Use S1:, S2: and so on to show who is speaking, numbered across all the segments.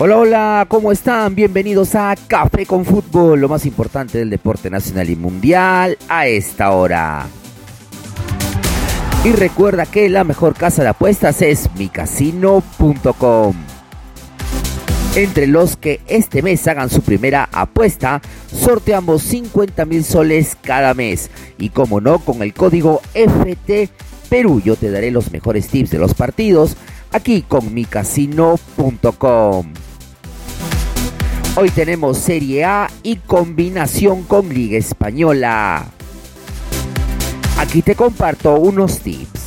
S1: Hola, hola, ¿cómo están? Bienvenidos a Café con Fútbol, lo más importante del deporte nacional y mundial a esta hora. Y recuerda que la mejor casa de apuestas es micasino.com. Entre los que este mes hagan su primera apuesta, sorteamos 50 mil soles cada mes. Y como no, con el código FT Perú yo te daré los mejores tips de los partidos aquí con micasino.com. Hoy tenemos Serie A y combinación con Liga Española. Aquí te comparto unos tips.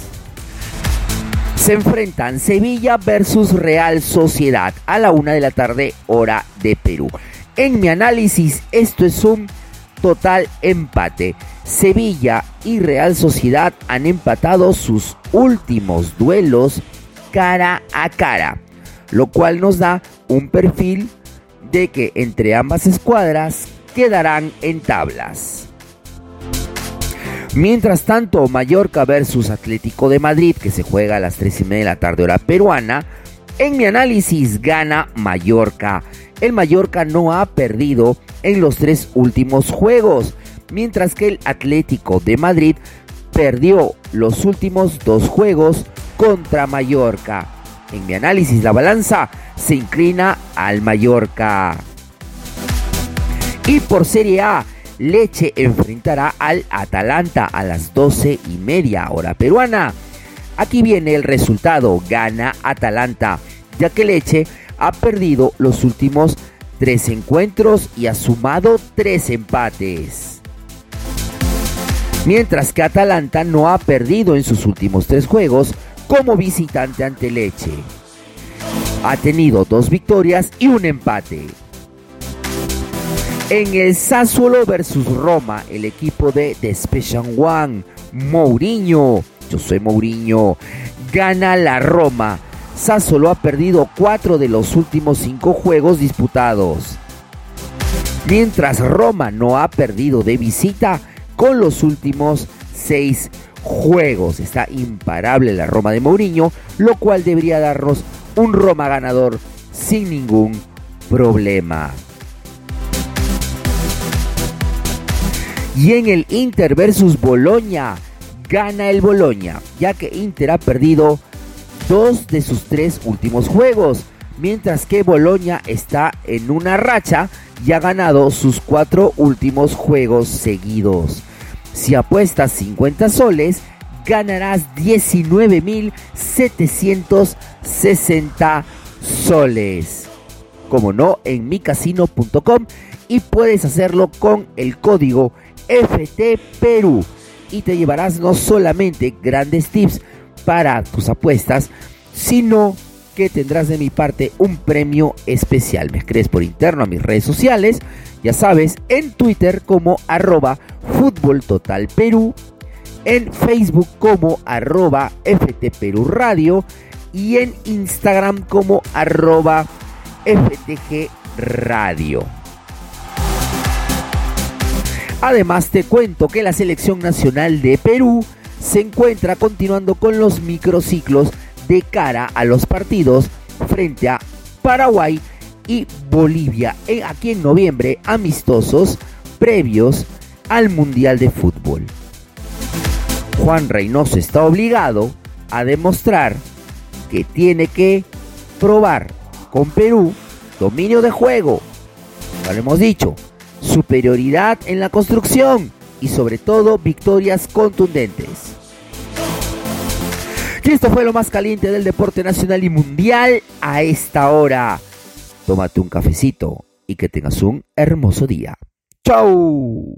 S1: Se enfrentan Sevilla versus Real Sociedad a la una de la tarde hora de Perú. En mi análisis esto es un total empate. Sevilla y Real Sociedad han empatado sus últimos duelos cara a cara, lo cual nos da un perfil de que entre ambas escuadras quedarán en tablas. Mientras tanto, Mallorca versus Atlético de Madrid, que se juega a las 3 y media de la tarde hora peruana, en mi análisis gana Mallorca. El Mallorca no ha perdido en los tres últimos juegos, mientras que el Atlético de Madrid perdió los últimos dos juegos contra Mallorca. En mi análisis la balanza se inclina al Mallorca. Y por Serie A, Leche enfrentará al Atalanta a las 12 y media hora peruana. Aquí viene el resultado, gana Atalanta, ya que Leche ha perdido los últimos tres encuentros y ha sumado tres empates. Mientras que Atalanta no ha perdido en sus últimos tres juegos como visitante ante Leche ha tenido dos victorias y un empate. En el Sassuolo versus Roma, el equipo de Despechan One, Mourinho, yo soy Mourinho, gana la Roma. Sassuolo ha perdido cuatro de los últimos cinco juegos disputados. Mientras Roma no ha perdido de visita con los últimos seis juegos. Está imparable la Roma de Mourinho, lo cual debería darnos un Roma ganador sin ningún problema. Y en el Inter versus Boloña, gana el Boloña, ya que Inter ha perdido dos de sus tres últimos juegos, mientras que Boloña está en una racha y ha ganado sus cuatro últimos juegos seguidos. Si apuestas 50 soles, ganarás 19.760 soles. Como no, en micasino.com y puedes hacerlo con el código FT Perú y te llevarás no solamente grandes tips para tus apuestas, sino que tendrás de mi parte un premio especial. Me escribes por interno a mis redes sociales, ya sabes, en Twitter como arroba Fútbol Total en Facebook como arroba FT Perú Radio y en Instagram como arroba FTG Radio. Además te cuento que la selección nacional de Perú se encuentra continuando con los microciclos de cara a los partidos frente a Paraguay y Bolivia aquí en noviembre amistosos previos al Mundial de Fútbol. Juan Reynoso está obligado a demostrar que tiene que probar con Perú dominio de juego, lo hemos dicho, superioridad en la construcción y sobre todo victorias contundentes. Esto fue lo más caliente del deporte nacional y mundial a esta hora. Tómate un cafecito y que tengas un hermoso día. ¡Chao!